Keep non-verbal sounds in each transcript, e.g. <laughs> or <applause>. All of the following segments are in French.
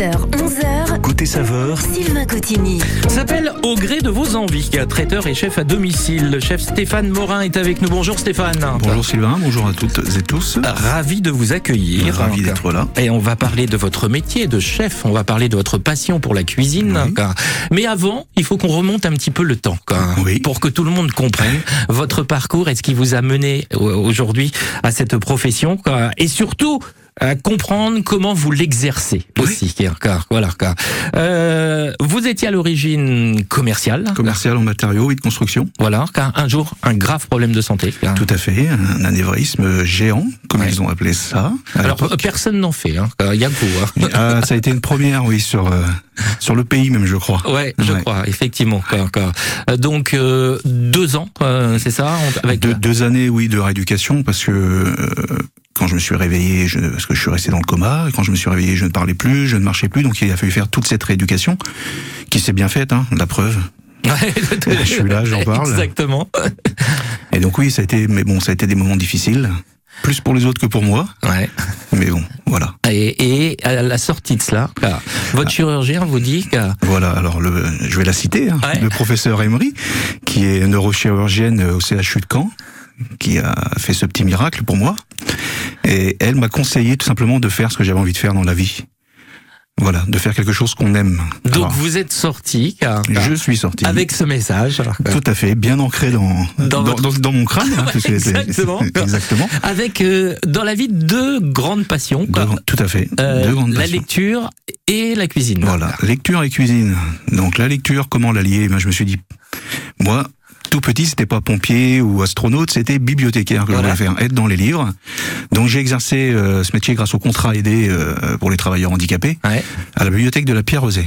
10h, 11h. Côté saveur, Sylvain Cotigny. s'appelle Au gré de vos envies. Traiteur et chef à domicile. Le chef Stéphane Morin est avec nous. Bonjour Stéphane. bonjour Sylvain, bonjour à toutes et tous. Ravi de vous accueillir. Ravi d'être là. Et on va parler de votre métier de chef, on va parler de votre passion pour la cuisine. Oui. quoi. Mais avant, il faut qu'on remonte un petit peu le temps, quoi, Oui. pour que tout le monde comprenne votre parcours et ce qui vous a mené aujourd'hui à cette profession, et surtout à comprendre comment vous l'exercez Oui. aussi. quoi. Voilà. Euh, vous étiez à l'origine commerciale. Commercial en matériaux et de construction. Voilà, car un jour, un grave problème de santé. Tout à fait, un anévrisme géant, comme Ouais. ils ont appelé ça. Alors, euh, personne n'en fait, hein. il y a que vous. hein. Ah, ça a été une première, oui, sur, euh, sur le pays même, je crois. Ouais, je Ouais. crois, effectivement. Euh, Donc euh, deux ans, euh, c'est ça, avec Deux, deux années, oui, de rééducation, parce que euh, quand je me suis réveillé, je, parce que je suis resté dans le coma, quand je me suis réveillé, je ne parlais plus, je ne marchais plus, donc il a fallu faire toute cette rééducation, qui s'est bien faite, hein, la preuve. <laughs> Je suis là, j'en parle. Exactement. Et donc oui, ça a été, mais bon, ça a été des moments difficiles, plus pour les autres que pour moi, Ouais. mais bon, voilà. Et, et à la sortie de cela, quoi, votre chirurgien vous dit que Voilà, alors le, je vais la citer, hein, Ouais. le professeur Emery, qui est neurochirurgienne au CHU de Caen, qui a fait ce petit miracle pour moi. Et elle m'a conseillé tout simplement de faire ce que j'avais envie de faire dans la vie. Voilà, de faire quelque chose qu'on aime. donc Alors, vous êtes sorti je suis sorti. avec ce message. Tout à fait, bien ancré dans, Dans dans, votre- dans- dans mon crâne. hein, <laughs> Exactement. Exactement. Avec euh, dans la vie deux grandes passions, quoi. Deux- tout à fait. Euh, deux grandes la passions. lecture et la cuisine. Voilà, lecture et cuisine. Donc la lecture, comment l'allier ben, Je me suis dit, moi, tout petit, c'était pas pompier ou astronaute, c'était bibliothécaire que Voilà. je voulais faire, être dans les livres. Donc j'ai exercé euh, ce métier grâce au contrat aidé euh, pour les travailleurs handicapés Ouais. à la bibliothèque de la Pierre Rosée.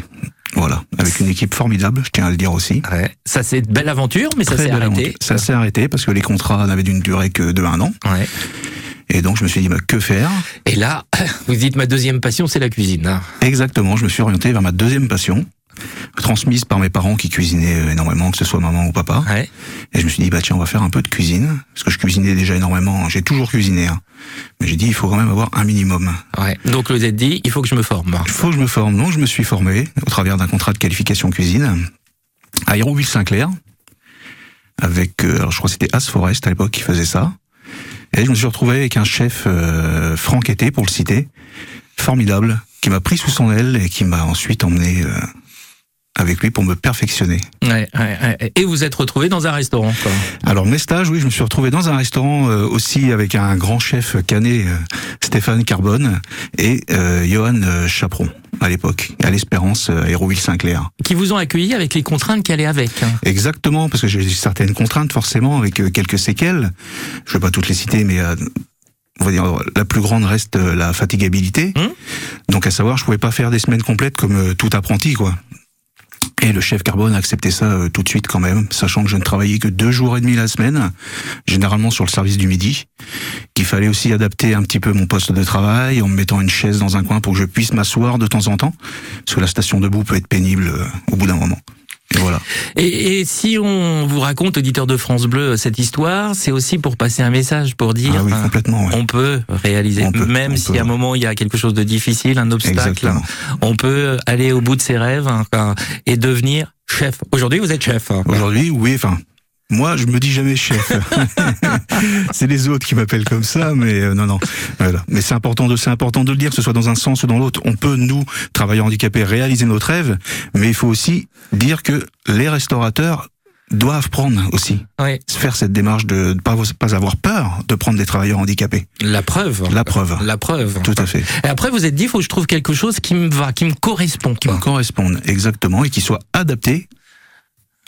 Voilà, avec une équipe formidable, je tiens à le dire aussi. Ouais. Ça c'est une belle aventure, mais ça s'est arrêté. Ça s'est arrêté parce que les contrats n'avaient d'une durée que de un an. Ouais. Et donc je me suis dit, bah, que faire? Et là, <laughs> vous dites ma deuxième passion, c'est la cuisine. hein. Exactement, je me suis orienté vers ma deuxième passion, transmise par mes parents qui cuisinaient euh, énormément, que ce soit maman ou papa. Ouais. Et je me suis dit, bah tiens, on va faire un peu de cuisine, parce que je cuisinais déjà énormément, j'ai toujours cuisiné, hein. mais j'ai dit, il faut quand même avoir un minimum. Ouais. Donc vous êtes dit, il faut que je me forme. Il faut que je me forme, donc je me suis formé au travers d'un contrat de qualification cuisine à Hérouville-Saint-Clair, avec, euh, alors je crois que c'était As Forest à l'époque qui faisait ça, et je me suis retrouvé avec un chef, euh, Franck Été, pour le citer, formidable, qui m'a pris sous son aile et qui m'a ensuite emmené euh, avec lui pour me perfectionner. Ouais, ouais, ouais. Et vous êtes retrouvé dans un restaurant. Quoi. Alors mes stages, oui, je me suis retrouvé dans un restaurant euh, aussi avec un grand chef canet, euh, Stéphane Carbone, et euh, Johan euh, Chaperon à l'époque, à l'Espérance euh, à Hérouville-Saint-Clair. Qui vous ont accueilli avec les contraintes qui allaient avec. hein. Exactement, parce que j'ai certaines contraintes forcément avec euh, quelques séquelles. Je vais pas toutes les citer, mais euh, on va dire la plus grande reste la fatigabilité. Hum? Donc à savoir, je pouvais pas faire des semaines complètes comme tout apprenti, quoi. Et le chef Carbone a accepté ça euh, tout de suite quand même, sachant que je ne travaillais que deux jours et demi la semaine, généralement sur le service du midi, qu'il fallait aussi adapter un petit peu mon poste de travail en me mettant une chaise dans un coin pour que je puisse m'asseoir de temps en temps, parce que la station debout peut être pénible euh, au bout d'un moment. Et voilà. Et, et si on vous raconte, auditeur de France Bleu, cette histoire, c'est aussi pour passer un message, pour dire Ah oui, complètement. ouais. on peut réaliser, On peut, même si peut. à un moment il y a quelque chose de difficile, un obstacle, Exactement. on peut aller au bout de ses rêves hein, et devenir chef. Aujourd'hui, vous êtes chef. hein. Aujourd'hui, oui, enfin. Moi, je me dis jamais chef. <laughs> c'est les autres qui m'appellent comme ça, mais euh, non, non. Voilà. Mais c'est important de, c'est important de le dire, que ce soit dans un sens ou dans l'autre. On peut, nous, travailleurs handicapés, réaliser notre rêve, mais il faut aussi dire que les restaurateurs doivent prendre aussi, Oui, faire cette démarche de ne pas, pas avoir peur de prendre des travailleurs handicapés. la preuve. La preuve. La preuve. Tout à fait. Et après, vous êtes dit, il faut que je trouve quelque chose qui me va, qui me correspond. Qui me quoi. correspondent exactement et qui soient adaptés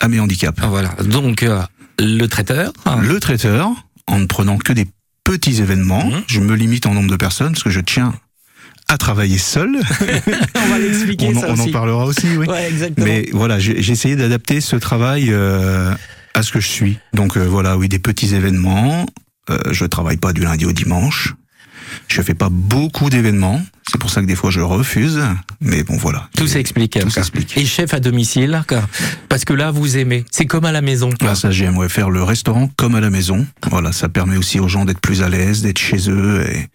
à mes handicaps. Voilà. Donc, euh, le traiteur. Le traiteur, en ne prenant que des petits événements, Mhm. je me limite en nombre de personnes parce que je tiens à travailler seul. <laughs> on va l'expliquer on en, ça on en aussi. parlera aussi, oui. Ouais, exactement. Mais voilà, j'ai j'ai essayé d'adapter ce travail euh, à ce que je suis. Donc euh, voilà, oui, des petits événements. Euh, je travaille pas du lundi au dimanche. Je fais pas beaucoup d'événements. C'est pour ça que des fois je refuse. Mais bon, voilà. Tout s'explique. Tout s'explique. Et chef à domicile, parce que là, vous aimez. C'est comme à la maison. Là, ça, j'aimerais faire le restaurant comme à la maison. Voilà, ça permet aussi aux gens d'être plus à l'aise, d'être chez eux et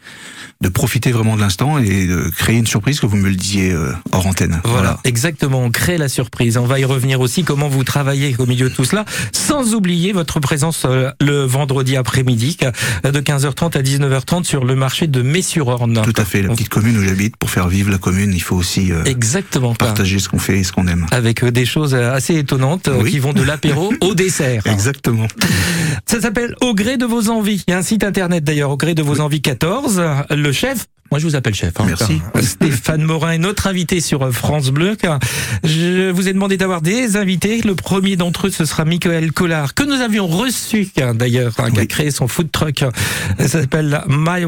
de profiter vraiment de l'instant et de créer une surprise que vous me le disiez euh, hors antenne. Voilà, exactement. On crée la surprise. On va y revenir aussi comment vous travaillez au milieu de tout cela, sans oublier votre présence euh, le vendredi après-midi euh, de 15h30 à 19h30 sur le marché de Mets-sur-Orne. Tout à fait, la petite commune où j'habite. Pour faire vivre la commune, il faut aussi euh, Exactement. pas. partager ce qu'on fait et ce qu'on aime. Avec euh, des choses euh, assez étonnantes Oui. qui vont de l'apéro <laughs> au dessert. Exactement. Ça s'appelle Au gré de vos envies. Il y a un site internet d'ailleurs, au gré de vos envies 14. Le chef, moi je vous appelle chef. hein. Merci. Stéphane Morin est notre invité sur euh, France Bleu. car Je vous ai demandé d'avoir des invités. Le premier d'entre eux, ce sera Michael Collard, que nous avions reçu hein, d'ailleurs, hein, qui a Oui. créé son food truck. Ça s'appelle My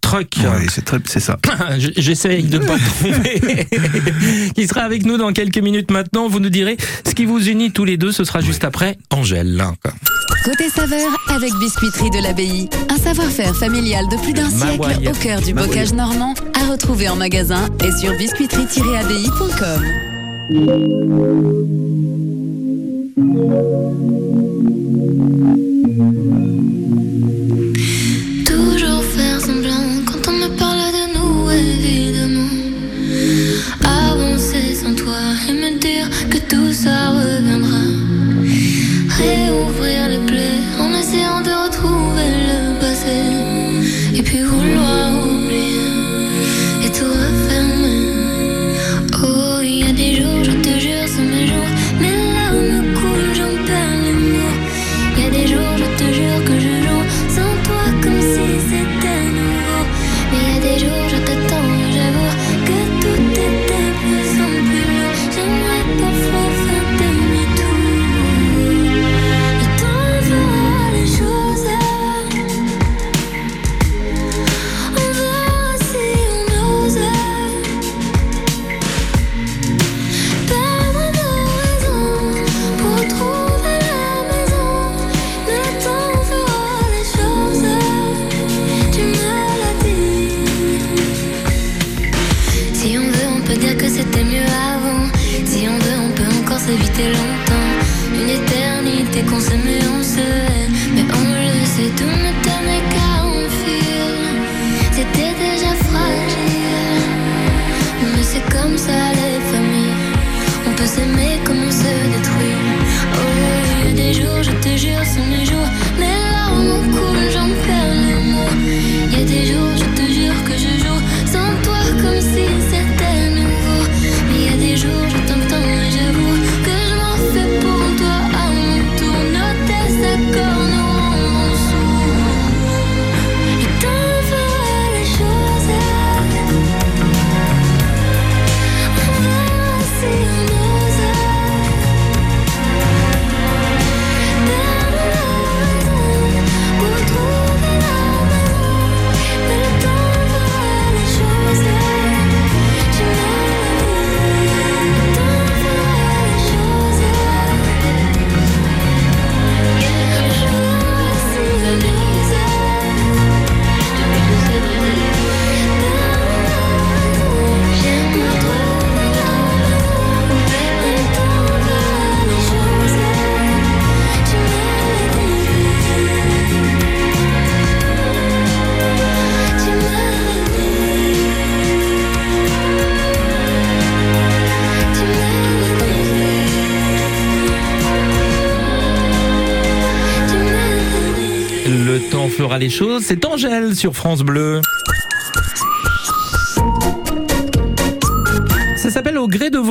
Truck. Ouais, c'est ça. <clears throat> Je- J'essaye de ne pas tomber. <laughs> qui sera avec nous dans quelques minutes maintenant. Vous nous direz ce qui vous unit tous les deux. Ce sera juste après Angèle. Côté saveur avec Biscuiterie de l'Abbaye. Un savoir-faire familial de plus d'un siècle au cœur du bocage normand à retrouver en magasin et sur biscuiterie-abbaye.com. Toujours faire semblant quand on me parle de nous, évidemment. Avancer sans toi et me dire que tout ça reviendra. Réouvrir les plaies en essayant de retrouver le passé. Et puis vouloir oublier et tout refermer. Oh, il y a des jours, je te jure, c'est mes jours. Mes larmes coulent, j'en perds les mots. Il y a des jours, je te jure que les choses. C'est Angèle sur France Bleu.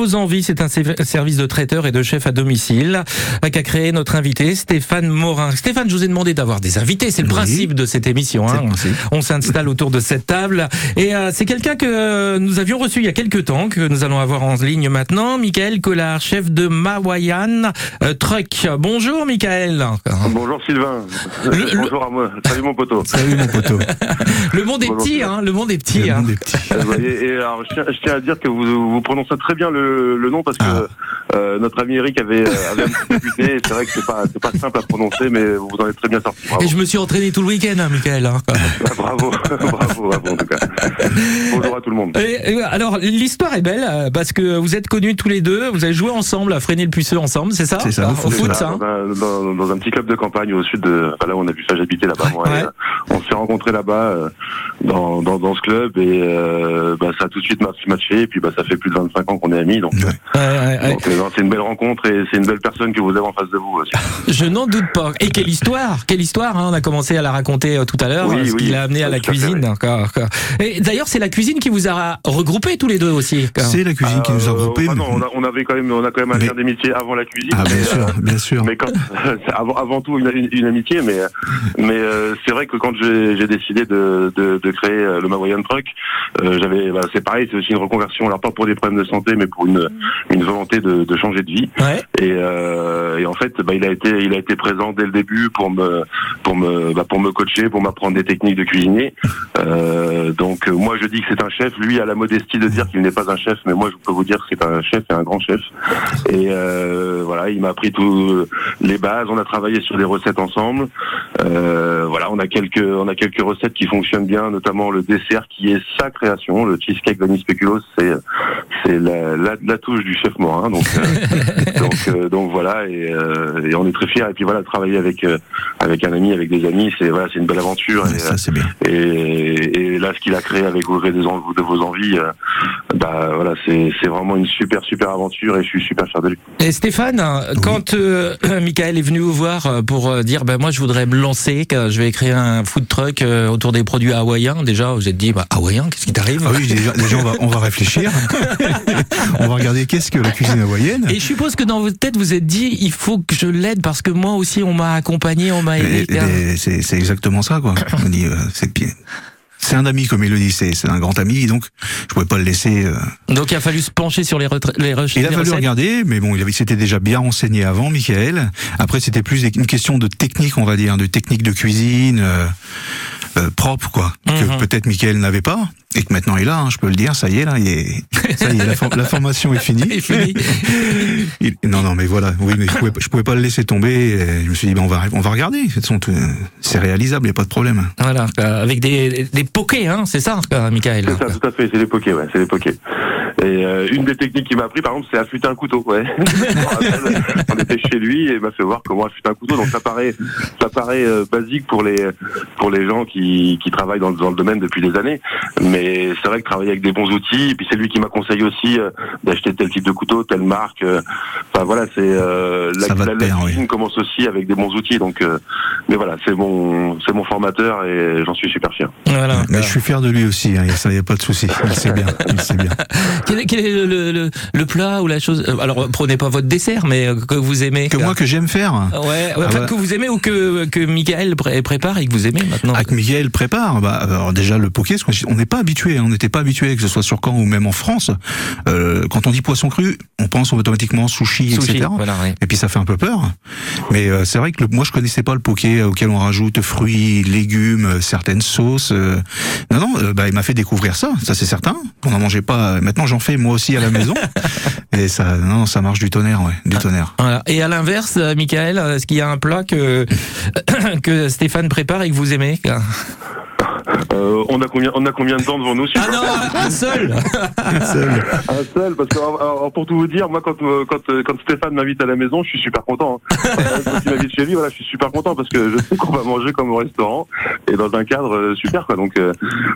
Vos envies. C'est un service de traiteur et de chef à domicile euh, qu'a créé notre invité Stéphane Morin. Stéphane, je vous ai demandé d'avoir des invités. C'est le Oui. principe de cette émission. Hein. On s'installe autour de cette table. Et euh, c'est quelqu'un que nous avions reçu il y a quelques temps, que nous allons avoir en ligne maintenant. Michael Collard, chef de Mawayan euh, Truck. Bonjour Michael. Bonjour Sylvain. Le- le- Bonjour à moi. Salut mon poteau. Salut mon poteau. Le monde est Bonjour. petit, hein. Le monde est petit. Le hein. monde est petit. Et, et alors, je, tiens, à dire que vous, vous prononcez très bien le, le nom parce que Ah. euh, notre ami Eric avait, euh, avait un petit peu buté. et C'est vrai que c'est pas, c'est pas simple à prononcer, mais vous en êtes très bien sorti. Bravo. Et je me suis entraîné tout le week-end, hein, Michael. hein, quoi. <laughs> Bravo, <laughs> bravo, bravo en tout cas. Bonjour à tout le monde. Et, et, alors, l'histoire est belle euh, parce que vous êtes connus tous les deux, vous avez joué ensemble à freiner le puceux ensemble, c'est ça? C'est ça, Au au foot, ça hein? Dans, un, dans- dans un petit club de campagne au sud de enfin, là où on a vu ça j'habitais là-bas moi, Ouais. et, euh, on s'est rencontrés là-bas euh, dans, dans, dans ce club et euh, bah, ça a tout de suite match- matché et puis bah, ça fait plus de 25 ans qu'on est amis donc, Ouais. Ouais, ouais, ouais. donc, euh, c'est une belle rencontre et c'est une belle personne que vous avez en face de vous aussi. Je n'en doute pas. Et quelle histoire Quelle histoire hein On a commencé à la raconter euh, tout à l'heure, Oui, euh, ce oui, qui l'a amené à la cuisine. Et d'ailleurs, c'est la cuisine qui vous a regroupés tous les deux aussi. C'est la cuisine qui nous a Euh, regroupés. ah non, on, a, on avait quand même on a quand même un Mais- lien d'amitié avant la cuisine Ah, bien euh, sûr, bien sûr. mais quand, <laughs> avant, avant tout une, une- une amitié, mais mais euh, c'est vrai que quand j'ai décidé de, de, de créer euh, le Mawayan Truck, euh, j'avais bah, c'est pareil, c'est aussi une reconversion, alors pas pour des problèmes de santé, mais pour une une volonté de, de changer de vie. Ouais. Et, euh, et en fait, bah, il a été il a été présent dès le début pour me pour me bah, pour me coacher, pour m'apprendre des techniques de cuisinier. Euh, donc euh, moi je dis que c'est un chef, lui a la modestie de dire qu'il n'est pas un chef, mais moi je peux vous dire que c'est un chef et un grand chef. Et euh, voilà, il m'a appris tous les bases. On a travaillé sur des recettes ensemble. Voilà, on a quelques on a quelques recettes qui fonctionnent bien, notamment le dessert qui est sa création, le cheesecake vanille spéculoos. C'est c'est la, la, la touche du chef Morin. Donc euh, <laughs> donc euh, donc voilà et, euh, et on est très fiers. Et puis voilà, travailler avec euh, avec un ami, avec des amis, c'est voilà, c'est une belle aventure. Et, Ça, c'est bien. et, et là, ce qu'il a créé avec vos, des en- de vos envies, euh, bah voilà, c'est c'est vraiment une super super aventure et je suis super fier de lui. Et Stéphane, quand euh, <clears throat> Michael est venu vous voir pour dire ben moi je voudrais me lancer, que je vais créer un food truck autour des produits hawaïens, déjà vous êtes dit bah, hawaïen, qu'est-ce qui t'arrive? Ah oui, déjà, déjà, on, va, on va réfléchir. <laughs> on va regarder qu'est-ce que la cuisine hawaïenne. Et je suppose que dans votre tête vous êtes dit il faut que je l'aide parce que moi aussi on m'a accompagné, on m'a aidé. Et- et C'est exactement ça, quoi. <laughs> On dit, euh, c'est un ami, comme il le dit, c'est un grand ami, donc je pouvais pas le laisser. euh, Donc il a fallu se pencher sur les, les, recherches. Il a fallu regarder, mais bon, il s'était déjà bien renseigné avant, Michael. Après, c'était plus une question de technique, on va dire, de technique de cuisine euh, euh, propre, quoi, Mhm. que peut-être Michael n'avait pas, et que maintenant il a. hein, je peux le dire, ça y est, là, il est, <laughs> ça y est, la, for- la formation est finie. est finie. <laughs> Il- non, non, mais voilà, oui, mais je pouvais, je pouvais pas le laisser tomber. et je me suis dit, ben, on va, on va regarder. C'est réalisable, il y a pas de problème. Voilà, avec des, des pokés, hein, c'est ça, Michael. C'est ça, tout à fait, c'est les pokés, ouais, c'est les pokés. Et euh, une des techniques qu'il m'a appris, par exemple, c'est affûter un couteau, ouais. <laughs> On était chez lui et il m'a fait voir comment affûter un couteau. Donc ça paraît, ça paraît euh, basique pour les pour les gens qui, qui travaillent dans, le- dans le domaine depuis des années. Mais c'est vrai que travailler avec des bons outils, et puis c'est lui qui m'a conseillé aussi euh, d'acheter tel type de couteau, telle marque. euh, Enfin voilà, c'est euh, la, la- la pair, oui. cuisine commence aussi avec des bons outils. Donc, euh, mais voilà, c'est mon c'est mon formateur et j'en suis super fier. Voilà. Mais je suis fier de lui aussi, hein, il y a- ça, il y a pas de souci. Il sait bien, il sait bien. <laughs> Quel, est- quel est le, le, le- le plat ou la chose Alors prenez pas votre dessert, mais que vous aimez. Que moi, que j'aime faire. Ouais, ouais, Ah enfin, ouais. que vous aimez ou que que Michael pré- prépare et que vous aimez maintenant. Ah, que Miguel prépare, bah, alors déjà le poké, qu'on n'est pas habitué, hein, on n'était pas habitué, que ce soit sur Caen ou même en France. Euh, quand on dit poisson cru, on pense automatiquement sushi, Sushi, etc. voilà, ouais. Et puis ça fait un peu peur. Mais euh, c'est vrai que le- moi je connaissais pas le poké euh, auquel on rajoute fruits, légumes, certaines sauces. euh. Non non, bah, il m'a fait découvrir ça, ça c'est certain. On n'en mangeait pas. Maintenant j'en fais moi aussi à la maison. <laughs> Et ça, non, ça marche du tonnerre, ouais, du tonnerre. Voilà. Et à l'inverse, Michael, est-ce qu'il y a un plat que <coughs> que Stéphane prépare et que vous aimez Euh, on a combien on a combien de temps devant nous Ah non, un seul. Seul. Un seul, parce que alors, pour tout vous dire, moi quand euh, quand euh, quand Stéphane m'invite à la maison, je suis super content. hein. <laughs> Euh, quand il m'invite chez lui, voilà, je suis super content parce que je sais qu'on va manger comme au restaurant et dans un cadre super quoi. Donc euh,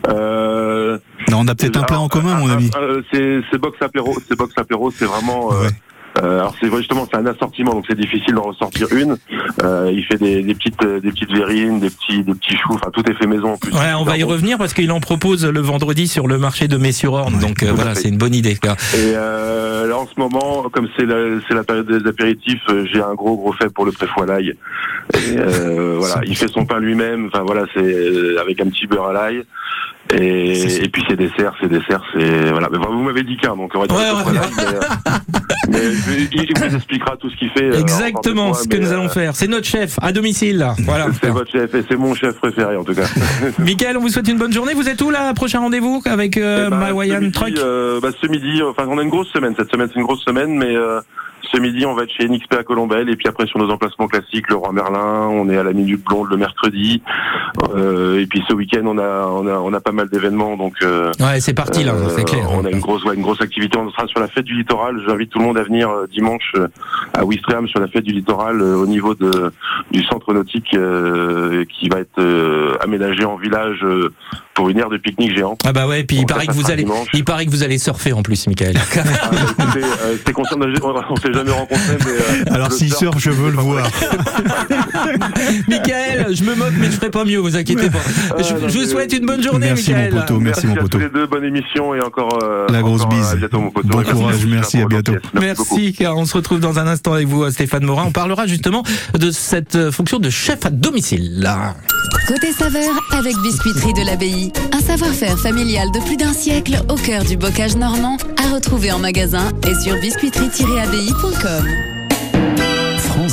euh, Non, on a peut-être un plat en commun, mon ami. euh, c'est c'est box apéro, c'est box apéro, c'est vraiment. euh, Ouais. euh, alors c'est justement c'est un assortiment donc c'est difficile d'en ressortir une. Euh, il fait des, des petites euh, des petites verrines, des petits des petits choux, enfin tout est fait maison en plus. Ouais, on va y revenir parce qu'il en propose le vendredi sur le marché de Mets-sur-Orne. Ouais, donc euh, voilà, c'est une bonne idée. quoi. Et euh, là en ce moment, comme c'est la, c'est la période des apéritifs, euh, j'ai un gros gros fait pour le l'ail. Et euh, voilà, <laughs> il fait son pain lui-même. Enfin voilà, c'est euh, avec un petit beurre à l'ail. Et, et puis ses desserts, ses desserts, c'est voilà. Mais vous m'avez dit qu'un, donc on va dire Ouais, ouais. <laughs> mais, euh, Mais il, vous expliquera tout ce qu'il fait. euh, Exactement en ce que nous allons mais, faire. C'est notre chef à domicile. <laughs> Voilà. euh, C'est votre chef et c'est mon chef préféré en tout cas. <laughs> Michael, on vous souhaite une bonne journée. Vous êtes où là Prochain rendez-vous avec euh, midi, Truck? euh, bah, Ce midi, enfin on a une grosse semaine. Cette semaine c'est une grosse semaine, mais euh, ce midi on va être chez NXP à Colombelle et puis après sur nos emplacements classiques, le Roi Merlin, on est à la Minute Blonde le mercredi. Euh, et puis ce week-end on a on a on a pas mal d'événements donc. euh, Ouais, c'est parti là, euh, c'est clair. On a une grosse, ouais, une grosse activité. On sera sur la fête du littoral. J'invite tout le monde à venir euh, dimanche euh, à Ouistreham sur la fête du littoral euh, au niveau de, du centre nautique euh, qui va être euh, aménagé en village euh, pour une aire de pique-nique géante. Ah bah ouais, puis il paraît que ça vous allez, dimanche. il paraît que vous allez surfer en plus, Michael. <laughs> Ah, bah, écoutez, euh, on s'est jamais rencontrés, mais euh, Alors s'il surf, sort, je veux le voir. <laughs> <laughs> Michael, je me moque, mais je ferai pas mieux, vous inquiétez pas. Ah, Je, vous souhaite une bonne journée, Merci mon Michael. poteau, merci mon à poteau. tous les deux, bonne émission et encore euh, La grosse encore, bise. À bientôt mon poteau. Bon Merci courage, merci, à bientôt. Merci, car on se retrouve dans un instant avec vous, Stéphane Morin. On parlera justement de cette euh, fonction de chef à domicile. Là. Côté saveur avec Biscuiterie de l'Abbaye. Un savoir-faire familial de plus d'un siècle au cœur du bocage normand à retrouver en magasin et sur biscuiterie-abbaye.com.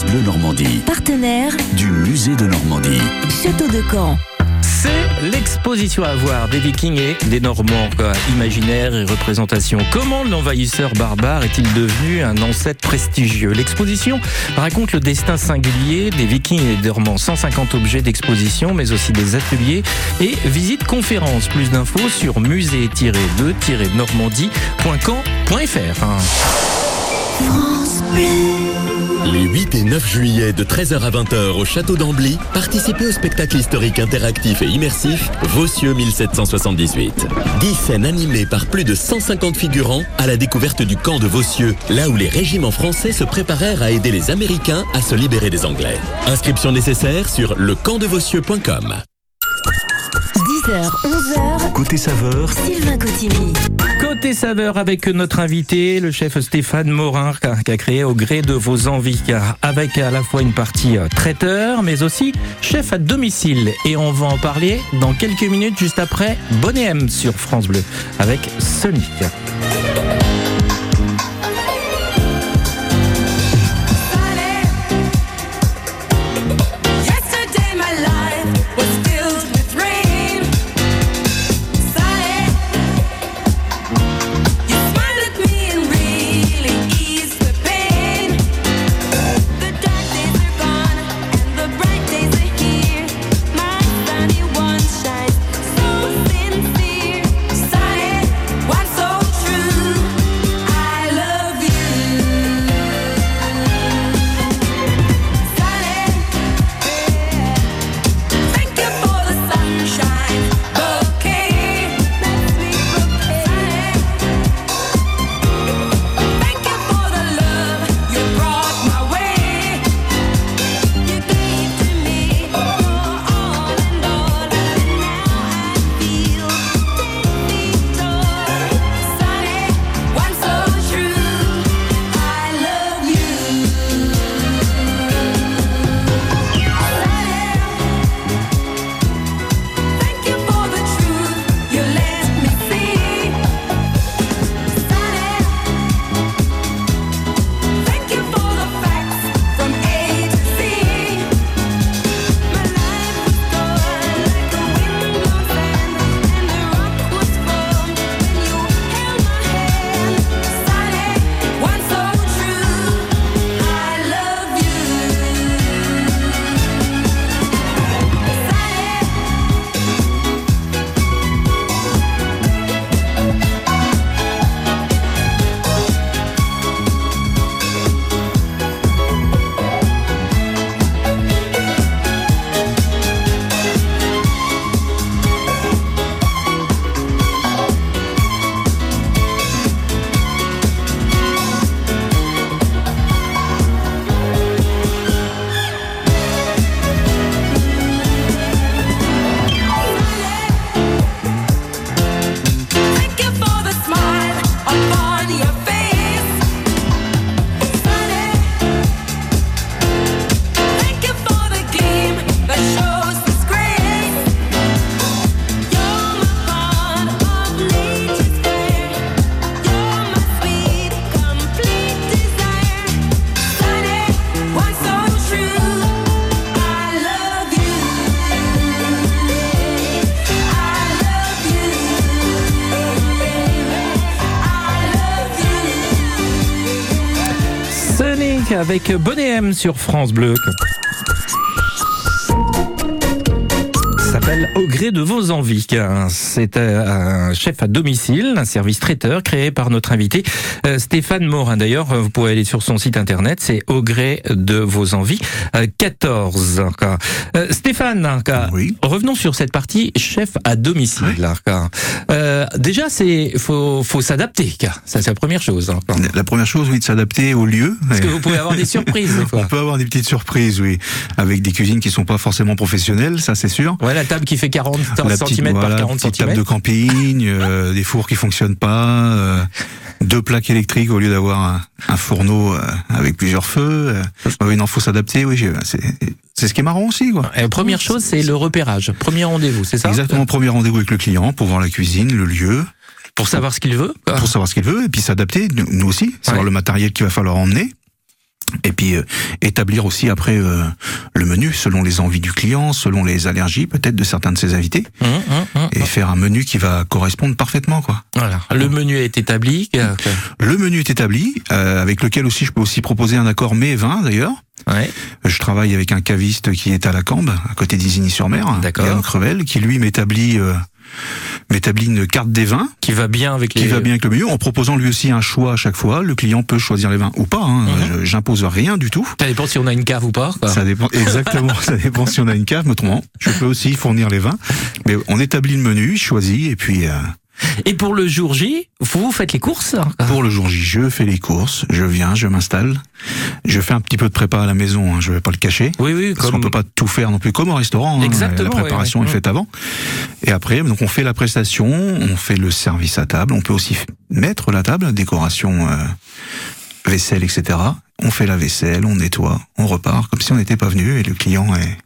Bleu Normandie, Partenaire, du musée de Normandie. Château de Caen. C'est l'exposition à voir des Vikings et des Normands, quoi. imaginaire et représentation. Comment l'envahisseur barbare est-il devenu un ancêtre prestigieux? L'exposition raconte le destin singulier des Vikings et des Normands. 150 objets d'exposition, mais aussi des ateliers et visites conférences. Plus d'infos sur Les 8 et 9 juillet de 13h à 20h au château d'Ambly, participez au spectacle historique interactif et immersif Vossieux 1778. 10 scènes animées par plus de 150 figurants à la découverte du camp de Vossieux, là où les régiments français se préparèrent à aider les Américains à se libérer des Anglais. Inscription nécessaire sur lecampdevossieux.com. 10h, 11h, Côté saveur, Sylvain Cotigny. Côté saveur avec notre invité, le chef Stéphane Morin, qui a- créé au gré de vos envies, car avec à la fois une partie euh, traiteur, mais aussi chef à domicile. Et on va en parler dans quelques minutes, juste après Bonnet M sur France Bleu, avec Sonic. Avec Bonnet M sur France Bleu. S'appelle Au gré de vos envies. C'est euh, un chef à domicile, un service traiteur créé par notre invité euh, Stéphane Morin. D'ailleurs, vous pouvez aller sur son site internet, c'est Au gré de vos envies euh, 14. Euh, Stéphane, Oui. revenons sur cette partie chef à domicile. Euh, déjà, c'est faut faut s'adapter. Ça c'est la première chose. La première chose, oui, de s'adapter au lieu. Parce que vous pouvez avoir des surprises des <laughs> fois. On peut avoir des petites surprises, oui, avec des cuisines qui sont pas forcément professionnelles, ça c'est sûr. Ouais, la table qui fait 40 La petite, cm voilà, par 40 petite table cm. de camping, euh, <laughs> des fours qui fonctionnent pas, euh, deux plaques électriques au lieu d'avoir un, un fourneau euh, avec plusieurs feux. euh. oui, non, faut s'adapter. Oui, c'est c'est ce qui est marrant aussi, quoi. Et première chose, c'est le repérage. Premier rendez-vous, c'est ça? Exactement, premier rendez-vous avec le client pour voir la cuisine, le lieu, Pour savoir ce qu'il veut. pour savoir ce qu'il veut et puis s'adapter, nous nous aussi, savoir Ouais. le matériel qu'il va falloir emmener. Et puis euh, établir aussi après euh, le menu selon les envies du client, selon les allergies peut-être de certains de ses invités, Hum, hum, hum. et faire un menu qui va correspondre parfaitement quoi. Voilà. Le menu est établi. euh, Le menu est établi, euh, avec lequel aussi je peux aussi proposer un accord mai vin d'ailleurs. Ouais. Je travaille avec un caviste qui est à la Cambe, à côté d'Isigny-sur-Mer, D'accord. Yann Crevel, qui lui m'établit euh, m'établit une carte des vins Qui va bien avec les. qui va bien avec le menu, en proposant lui aussi un choix à chaque fois. Le client peut choisir les vins ou pas. Hein. Mhm. Je- J'impose rien du tout. Ça dépend si on a une cave ou pas. quoi. Ça dépend exactement. <laughs> ça dépend si on a une cave, notamment. Je peux aussi fournir les vins, mais on établit le menu, il choisit, et puis euh, Et pour le jour J, vous faites les courses. pour le jour J, je fais les courses, je viens, je m'installe, je fais un petit peu de prépa à la maison. Hein, je vais pas le cacher. Oui, oui, Parce comme qu'on peut pas tout faire non plus comme au restaurant. hein. Exactement, La préparation est faite avant. Et après, donc on fait la prestation, on fait le service à table. On peut aussi mettre la table, décoration, euh, vaisselle, etc. On fait la vaisselle, on nettoie, on repart comme si on n'était pas venu et le client est.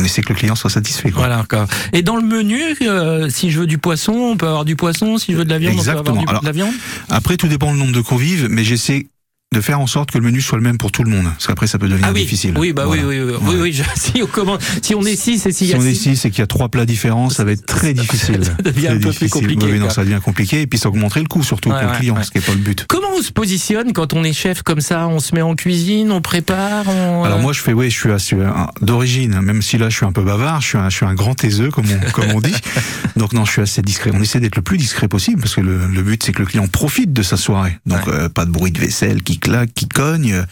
On essaie que le client soit satisfait. Quoi. Voilà. quoi. Et dans le menu, euh, si je veux du poisson, on peut avoir du poisson. Si je veux de la viande, on peut avoir du- Alors, de la viande. Après, tout dépend le nombre de convives, mais j'essaie de faire en sorte que le menu soit le même pour tout le monde, parce qu'après ça peut devenir Ah oui. difficile. Oui, bah Voilà. oui, oui, oui, oui, Ouais. oui, je- <laughs> si on commande, si on est six et s'il y Si a on est six- six et qu'il y a trois plats différents, ça va être très difficile. Ça devient un peu plus compliqué, Oui, non, ça devient compliqué et puis ça augmenterait le coût surtout Ouais, pour ouais, le client, ouais. ce qui n'est pas le but. Comment on se positionne quand on est chef comme ça? On se met en cuisine, on prépare on, Alors euh, moi je fais oui, je suis, assez- un- d'origine, même si là je suis un peu bavard, je suis un, je suis un grand taiseux comme on, comme on dit. <laughs> Donc non, je suis assez discret. On essaie d'être le plus discret possible parce que le, le but c'est que le client profite de sa soirée. Donc euh, pas de bruit de vaisselle qui claque, qui cogne,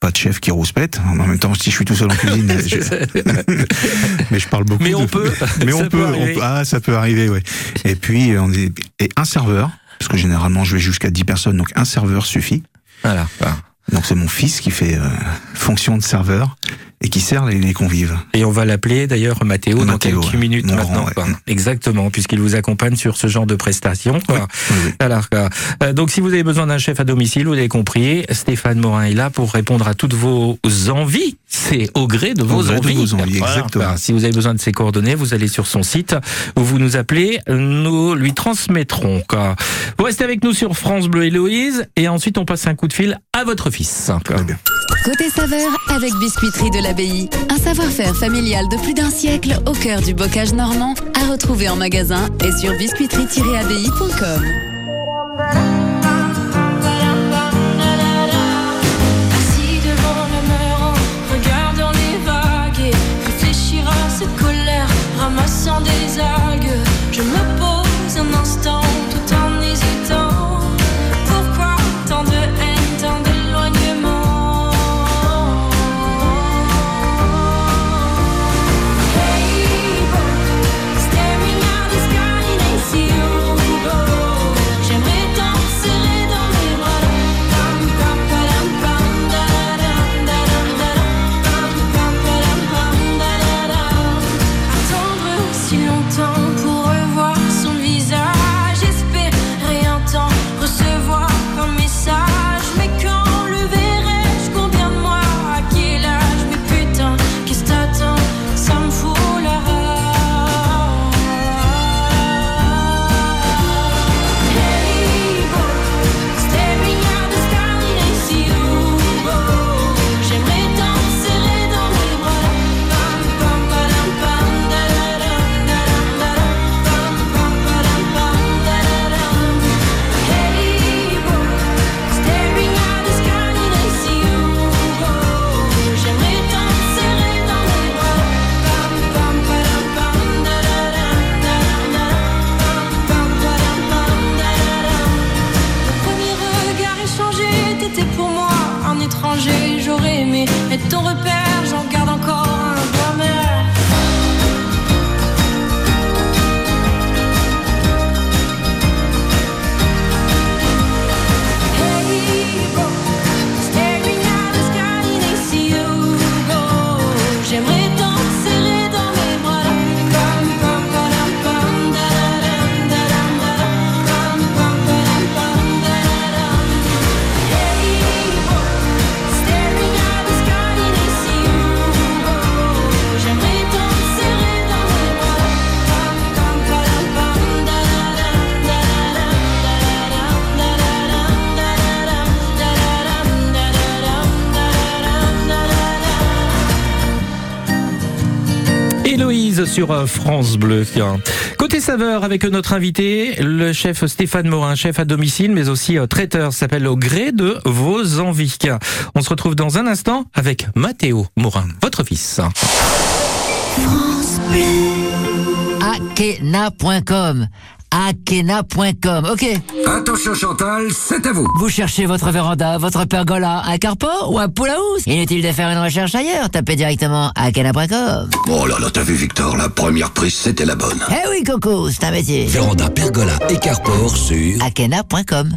pas de chef qui rouspète. En même temps, si je suis tout seul en <laughs> cuisine, je- <laughs> mais je parle beaucoup. Mais on de- peut. <laughs> Mais Ça on peut peut, on peut- ah ça peut arriver, ouais. Et puis euh, on est et un serveur parce que généralement je vais jusqu'à 10 personnes, donc un serveur suffit. Voilà. voilà. Donc c'est mon fils qui fait euh, fonction de serveur et qui sert les, les convives. Et on va l'appeler d'ailleurs Mathéo dans quelques ouais. minutes Mon maintenant. grand, ouais. quoi. Exactement, puisqu'il vous accompagne sur ce genre de prestations. quoi. Oui, oui. Alors, quoi. Euh, donc, si vous avez besoin d'un chef à domicile, vous l'avez compris, Stéphane Morin est là pour répondre à toutes vos envies. C'est au gré de vos gré de envies. vos envies, Voilà, exactement. quoi. Si vous avez besoin de ses coordonnées, vous allez sur son site ou vous nous appelez, nous lui transmettrons. Quoi. Vous restez avec nous sur France Bleu Héloïse et ensuite on passe un coup de fil à votre fils. quoi. Très bien. Côté saveur avec Biscuiterie de Un savoir-faire familial de plus d'un siècle au cœur du bocage normand à retrouver en magasin et sur biscuiterie-abbaye.com. sur euh, France Bleu. Côté saveur avec notre invité, le chef Stéphane Morin, chef à domicile, mais aussi euh, traiteur, s'appelle au gré de vos envies. On se retrouve dans un instant avec Mathéo Morin, votre fils. Akena.com. Ok. Attention Chantal, c'est à vous. Vous cherchez votre véranda, votre pergola, un carport ou un pool house Inutile de faire une recherche ailleurs? Tapez directement Akena.com. Oh là là, t'as vu Victor, la première prise c'était la bonne. Eh oui, Coco, c'est un métier. Véranda, pergola et carport sur... Akena.com.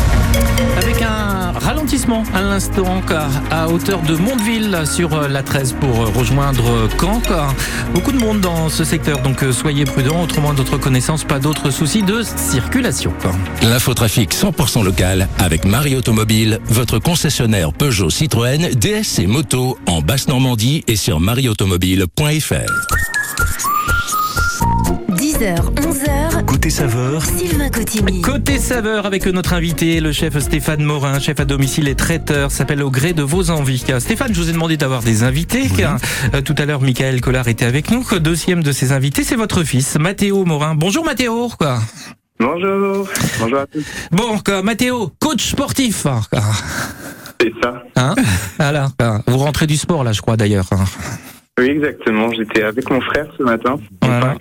Ralentissement à l'instant car à hauteur de Mondeville sur euh, la 13 pour euh, rejoindre euh, Caen. Beaucoup de monde dans ce secteur, donc soyez prudents. Autrement, d'autres connaissances, pas d'autres soucis de circulation. L'infotrafic 100% local avec Marie Automobile, votre concessionnaire Peugeot Citroën, DS et moto en Basse-Normandie et sur marieautomobile.fr. 10h, 11h. Côté saveur, Sylvain Cotigny. Côté saveur avec notre invité, le chef Stéphane Morin, chef à domicile et traiteur, s'appelle au gré de vos envies. Stéphane, je vous ai demandé d'avoir des invités. euh, tout à l'heure, Michael Collard était avec nous. Deuxième de ces invités, c'est votre fils, Mathéo Morin. Bonjour Mathéo. Quoi. Bonjour, bonjour à tous. Bon, quoi, Mathéo, coach sportif. hein, quoi. C'est ça. Hein? Vous rentrez du sport là, je crois d'ailleurs. Oui, exactement. J'étais avec mon frère ce matin. Voilà.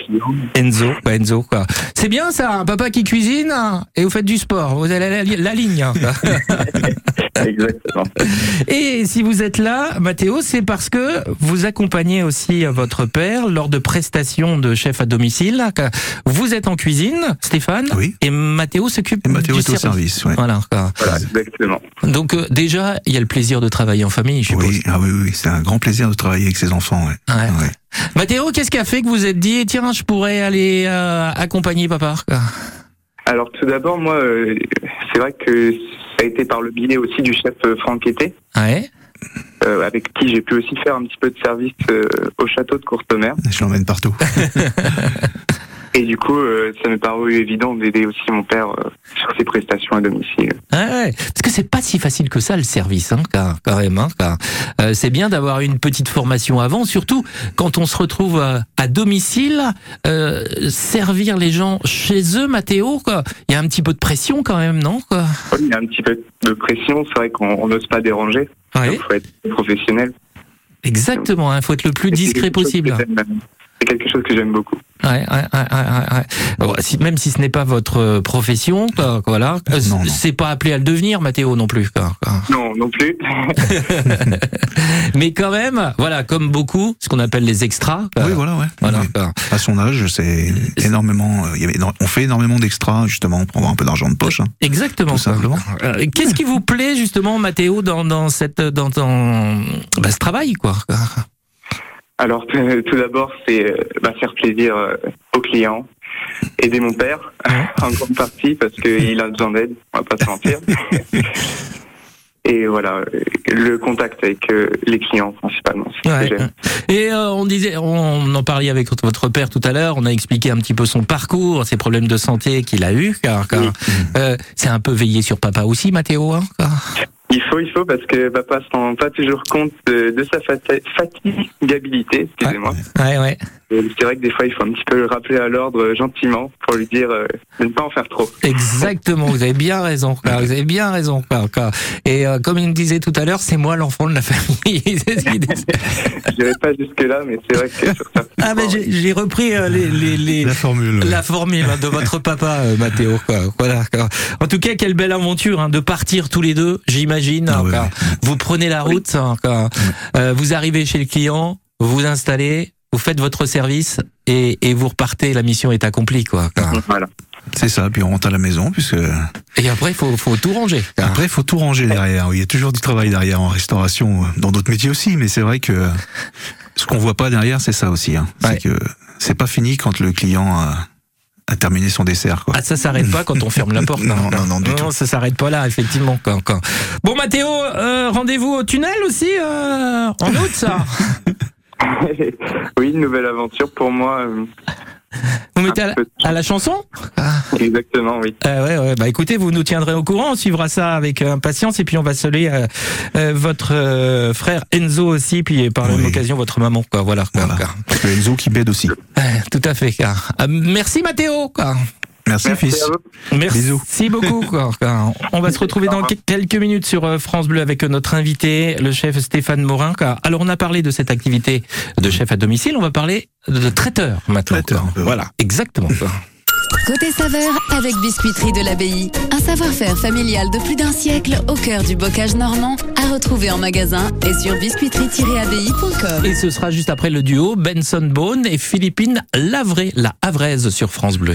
Enzo, quoi, Enzo, quoi. C'est bien ça, un papa qui cuisine hein, et vous faites du sport. Vous avez la, la- la ligne. hein. <laughs> Exactement. Et si vous êtes là, Mathéo, c'est parce que vous accompagnez aussi votre père lors de prestations de chef à domicile. Vous êtes en cuisine, Stéphane, et Mathéo s'occupe Mathéo du est au service, ouais. Voilà. quoi. Voilà, exactement. Donc euh, déjà, il y a le plaisir de travailler en famille, je suppose. Oui, ah oui, oui, oui, c'est un grand plaisir de travailler avec ses enfants. Ouais. Ouais. Mathéo, qu'est-ce qui a fait que vous êtes dit, tiens, je pourrais aller euh, accompagner papa quoi Alors tout d'abord, moi, euh, c'est vrai que ça a été par le biais aussi du chef euh, Franck Été, Ouais. euh, avec qui j'ai pu aussi faire un petit peu de service euh, au château de Courtemer. Je l'emmène partout. <laughs> Et du coup, euh, ça m'est paru évident d'aider aussi mon père euh, sur ses prestations à domicile. Ouais, ouais. parce que c'est pas si facile que ça le service, hein, car, quand même. Hein, car, euh, c'est bien d'avoir une petite formation avant, surtout quand on se retrouve euh, à domicile, euh, servir les gens chez eux, Mathéo. Quoi. Il y a un petit peu de pression quand même, non quoi? Oui, Il y a un petit peu de pression, c'est vrai qu'on on n'ose pas déranger. Ouais. Il faut être professionnel. Exactement, il faut être le plus discret possible. C'est quelque chose que j'aime beaucoup. Ouais, ouais, ouais, ouais, ouais. Bon, si- même si ce n'est pas votre euh, profession, quoi, voilà, euh, c'est pas appelé à le devenir, Mathéo, non plus. quoi, quoi. Non, non plus. <laughs> Mais quand même, voilà, comme beaucoup, ce qu'on appelle les extras. quoi. Oui, voilà, ouais. Voilà. À son âge, c'est énormément. euh, on fait énormément d'extras justement pour avoir un peu d'argent de poche. hein. Exactement. Tout simplement. Euh, Qu'est-ce qui vous plaît justement, Mathéo, dans, dans cette dans, dans bah, ce travail, quoi Alors tout d'abord, c'est euh, bah, faire plaisir euh, aux clients, aider mon père <laughs> en grande partie parce qu'il a besoin d'aide, on va pas se mentir. <laughs> Et voilà, le contact avec euh, les clients principalement. Ouais. Et euh, on disait, on en parlait avec votre père tout à l'heure. On a expliqué un petit peu son parcours, ses problèmes de santé qu'il a eu. Car, car, euh, c'est un peu veillé sur papa aussi, Mathéo. Hein. Il faut, il faut, parce que papa se rend pas toujours compte de, sa fatigabilité, excusez-moi. Ouais, ouais. Et C'est vrai que des fois, il faut un petit peu le rappeler à l'ordre euh, gentiment pour lui dire euh, de ne pas en faire trop. Exactement, vous avez bien raison. quoi, Vous avez bien raison. quoi, quoi. Et euh, comme il me disait tout à l'heure, c'est moi l'enfant de la famille. <laughs> Je n'irai pas jusque-là, mais c'est vrai que sur ça. ah ben j'ai j'ai repris euh, les, les, les- La formule. la formule hein, de votre papa, euh, Mathéo. Quoi. Voilà. quoi. En tout cas, quelle belle aventure hein, de partir tous les deux, j'imagine. Ah hein, ouais. Vous prenez la route, hein, quoi. Euh, vous arrivez chez le client, vous vous installez, vous faites votre service et, et vous repartez. La mission est accomplie, quoi. Voilà. C'est ça. Puis on rentre à la maison puisque Et après, il faut, faut tout ranger. après il faut tout ranger derrière. Il y a toujours du travail derrière en restauration, dans d'autres métiers aussi. Mais c'est vrai que ce qu'on voit pas derrière, c'est ça aussi. Hein. Ouais. C'est que c'est pas fini quand le client a, a terminé son dessert. Quoi. Ah, ça s'arrête pas quand on ferme la porte. <laughs> Non, non, non, du tout. ça s'arrête pas là, effectivement. Quand, quand. Bon, Mathéo, euh, rendez-vous au tunnel aussi euh, en août, ça? <laughs> <laughs> oui, une nouvelle aventure pour moi. euh, Vous mettez à la, à la chanson exactement, oui. Euh, ouais, ouais. Bah écoutez, vous nous tiendrez au courant, on suivra ça avec euh, impatience et puis on va saluer euh, euh, votre euh, frère Enzo aussi, puis par la même occasion votre maman. Quoi. Voilà. quoi, Voilà. quoi. Parce que Enzo qui bête aussi. Euh, tout à fait. quoi. Euh, merci Mathéo. Quoi. Merci, Merci fils. Merci Bisous. <laughs> beaucoup. On va se retrouver dans que- quelques minutes sur euh, France Bleu avec notre invité, le chef Stéphane Morin. Alors on a parlé de cette activité de chef à domicile, on va parler de traiteur maintenant. Traiteur, ouais. Voilà, exactement. <laughs> Côté saveur avec Biscuiterie de l'Abbaye. Un savoir-faire familial de plus d'un siècle au cœur du bocage normand à retrouver en magasin et sur biscuiterie-abbaye.com. Et ce sera juste après le duo Benson Bone et Philippine Lavré, la Havraise sur France Bleu.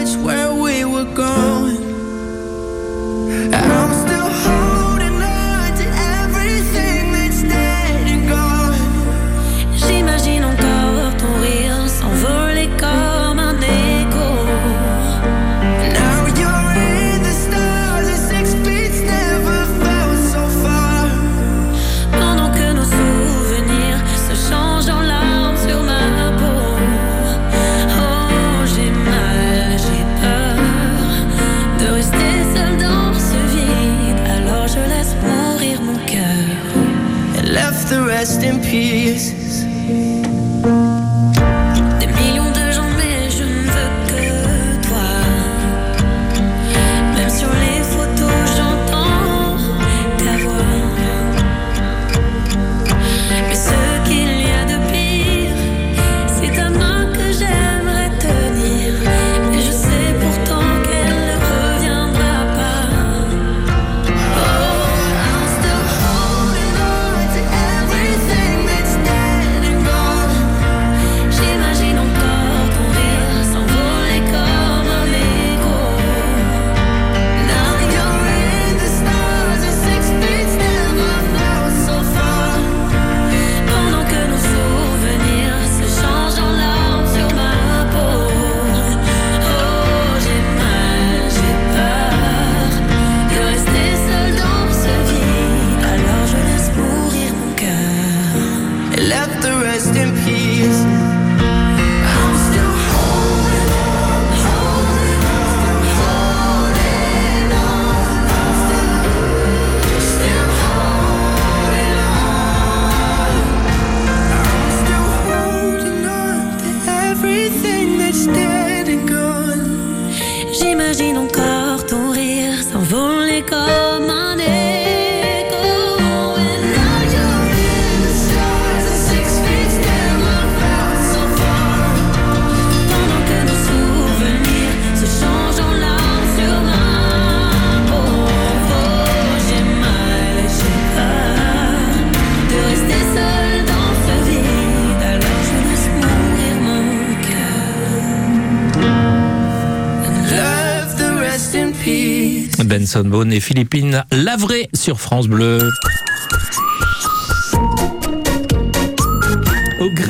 Bone et Philippine Lavré sur France Bleu.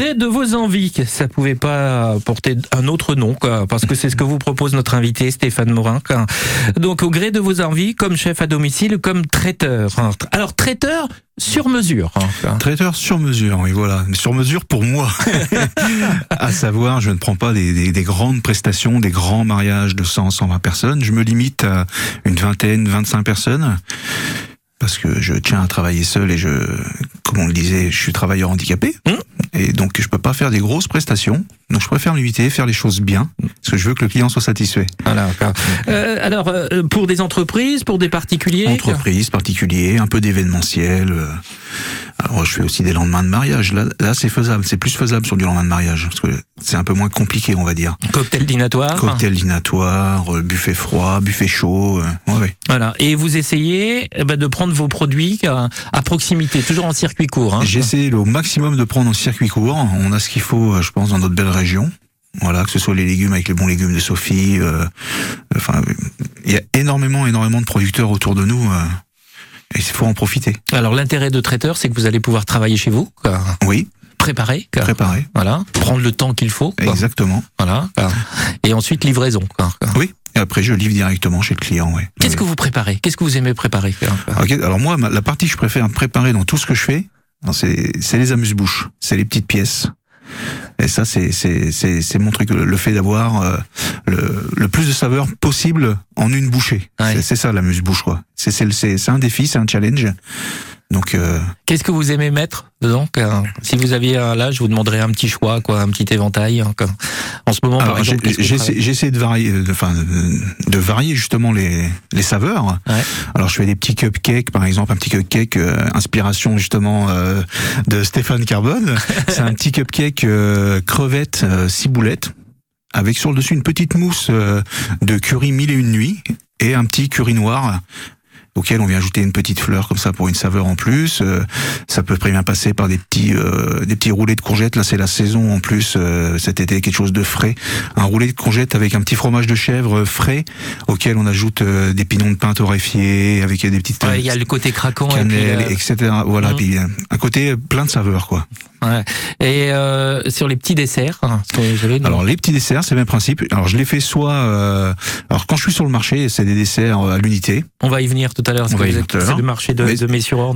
Gré de vos envies, ça pouvait pas porter un autre nom, quoi, parce que c'est ce que vous propose notre invité Stéphane Morin. quoi. Donc, au gré de vos envies, comme chef à domicile, comme traiteur. Alors, traiteur sur mesure. hein. Traiteur sur mesure, oui, voilà. Sur mesure pour moi. <laughs> à savoir, je ne prends pas des, des- des grandes prestations, des grands mariages de 100, 120 personnes. Je me limite à une vingtaine, 25 personnes. Parce que je tiens à travailler seul et je, comme on le disait, je suis travailleur handicapé. Et donc, je peux pas faire des grosses prestations. Donc, je préfère me limiter, faire les choses bien. Parce que je veux que le client soit satisfait. Voilà. d'accord. Euh, alors, euh, pour des entreprises, pour des particuliers Entreprise, particulier, un peu d'événementiel. euh. Alors, je fais aussi des lendemains de mariage. Là, là c'est faisable. C'est plus faisable sur du lendemain de mariage. Parce que c'est un peu moins compliqué, on va dire. Cocktail dînatoire Cocktail dînatoire, euh, buffet froid, buffet chaud. euh, ouais, ouais. Voilà. Et vous essayez eh ben, de prendre vos produits à proximité, toujours en circuit court. Hein. J'essaie au maximum de prendre en circuit court. On a ce qu'il faut, euh, je pense, dans notre belle région. Voilà, que ce soit les légumes avec les bons légumes de Sophie. euh, enfin, il y a énormément, énormément de producteurs autour de nous. euh, et il faut en profiter. Alors l'intérêt de traiteur, c'est que vous allez pouvoir travailler chez vous. Oui. Préparer. Préparer. Voilà. Prendre le temps qu'il faut. quoi. Exactement. Voilà. quoi. Et ensuite livraison. Oui. Et après, je livre directement chez le client. Ouais. Qu'est-ce que vous préparez? Qu'est-ce que vous aimez préparer alors moi, la partie que je préfère préparer dans tout ce que je fais, c'est c'est les amuse-bouches, c'est les petites pièces. Et ça, c'est c'est c'est c'est mon truc, le, fait d'avoir euh, le, le plus de saveur possible en une bouchée. C'est- C'est ça l'amuse-bouche, quoi. C'est c'est le- c'est c'est un défi, c'est un challenge. Donc, euh, Qu'est-ce que vous aimez mettre dedans quoi Si vous aviez un là, je vous demanderais un petit choix, quoi, un petit éventail. hein, quoi. En ce moment, j'essaie de varier, de, enfin, de, de varier justement les les saveurs. Alors, je fais des petits cupcakes, par exemple, un petit cupcake euh, inspiration justement euh, de Stéphane Carbone. <laughs> C'est un petit cupcake euh, crevette euh, ciboulette avec sur le dessus une petite mousse euh, de curry mille et une nuits et un petit curry noir auquel on vient ajouter une petite fleur comme ça pour une saveur en plus. Euh, ça peut très bien passer par des petits euh, des petits roulés de courgettes. Là, c'est la saison en plus euh, cet été, quelque chose de frais. Un roulé de courgettes avec un petit fromage de chèvre frais auquel on ajoute euh, des pignons de pain torréfiés avec des petites Ouais, il y a le côté craquant et puis, cannelle, euh, etc. Voilà, Mhm. puis un côté plein de saveurs quoi. Ouais. Et euh, sur les petits desserts, hein, Alors les petits desserts, c'est le même principe. Alors je les fais soit, euh, alors quand je suis sur le marché, c'est des desserts euh, à l'unité. on va y venir tout tout à l'heure. C'est le marché de, Mais- de.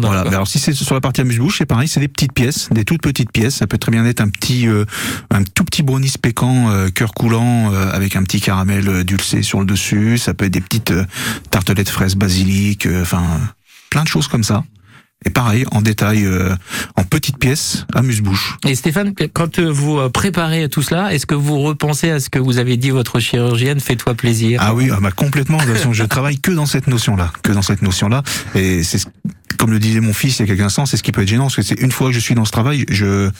Voilà. Alors si c'est sur la partie amuse-bouche, c'est pareil, c'est des petites pièces, des toutes petites pièces. Ça peut très bien être un petit, euh, un tout petit brownie pécan, euh, cœur coulant, euh, avec un petit caramel euh, dulcé sur le dessus. Ça peut être des petites euh, tartelettes fraises basilic, euh, enfin plein de choses comme ça. Et pareil, en détail, euh, en petites pièces, amuse-bouche. Et Stéphane, quand euh, vous euh, préparez tout cela, est-ce que vous repensez à ce que vous avez dit votre chirurgienne, fais-toi plaisir? Ah oui, ah bah complètement. De toute façon, je travaille que dans cette notion-là, que dans cette notion-là. Et c'est ce- comme le disait mon fils il y a quelques instants, c'est ce qui peut être gênant, parce que c'est une fois que je suis dans ce travail, je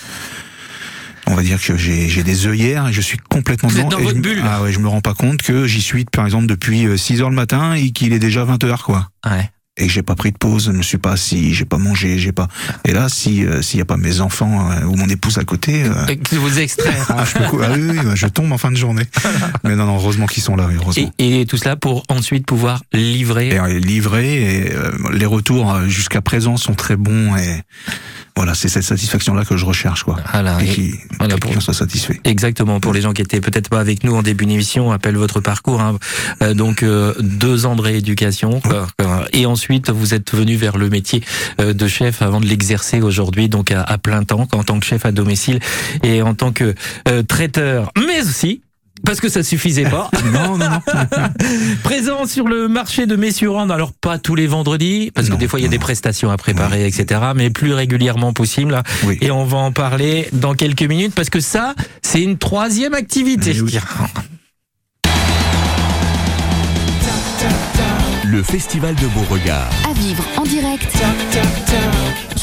on va dire que j'ai des œillères et je suis complètement Vous êtes dedans dans et votre je, bulle. Ah ouais, je me rends pas compte que j'y suis par exemple depuis 6 heures le matin et qu'il est déjà 20 heures quoi. Ouais. Et que j'ai pas pris de pause, je ne me suis pas assis, j'ai pas mangé, j'ai pas. Et là, si euh, s'il y a pas mes enfants euh, ou mon épouse à côté, euh, vous extraire. <laughs> ah, je, peux <laughs> ah oui, oui, je tombe en fin de journée. <laughs> Mais non, non, heureusement qu'ils sont là, heureusement. Et, et tout cela pour ensuite pouvoir livrer. et euh, livré et euh, les retours euh, jusqu'à présent sont très bons et voilà c'est cette satisfaction là que je recherche quoi Voilà, et qui voilà, pour- soient satisfaits Exactement. Pour les gens qui étaient peut-être pas avec nous en début d'émission, appelle votre parcours. hein. Euh, donc euh, deux ans de rééducation, quoi, quoi. et ensuite vous êtes venu vers le métier euh, de chef avant de l'exercer aujourd'hui, donc à, à plein temps, en tant que chef à domicile et en tant que euh, traiteur, mais aussi. Parce que ça suffisait pas. <laughs> non, non, non. <laughs> Présent sur le marché de Messurande, alors pas tous les vendredis, parce que des fois il y a des prestations à préparer, etc., mais plus régulièrement possible. Et on va en parler dans quelques minutes, parce que ça, c'est une troisième activité. <laughs> le festival de Beauregard. À vivre en direct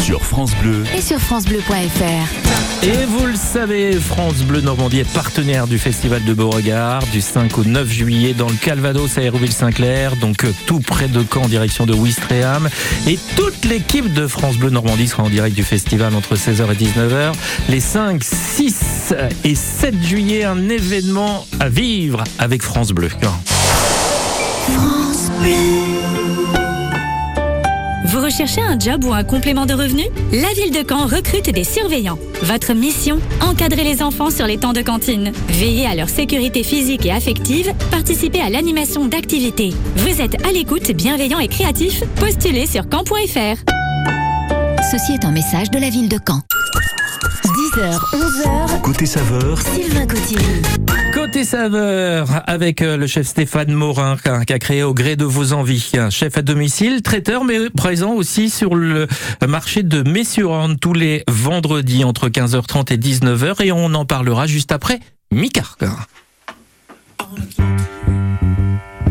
Sur France Bleu, et sur FranceBleu.fr. Et vous le savez, France Bleu Normandie est partenaire du Festival de Beauregard du 5 au 9 juillet dans le Calvados à Hérouville-Saint-Clair, donc euh, tout près de Caen en direction de Ouistreham. Et toute l'équipe de France Bleu Normandie sera en direct du festival entre 16h et 19h. Les 5, 6 et 7 juillet, un événement à vivre avec France Bleu. Vous recherchez un job ou un complément de revenu? La ville de Caen recrute des surveillants. Votre mission? Encadrer les enfants sur les temps de cantine. Veiller à leur sécurité physique et affective. Participer à l'animation d'activités. Vous êtes à l'écoute, bienveillant et créatif Postulez sur camp.fr. Ceci est un message de la ville de Caen. 10h, 11h, côté saveur, Sylvain. Côté saveur, avec euh, le chef Stéphane Morin, qui a créé au gré de vos envies. Un Chef à domicile, traiteur, mais présent aussi sur le marché de Messurande tous les vendredis entre 15h30 et 19h. Et on en parlera juste après. Mika.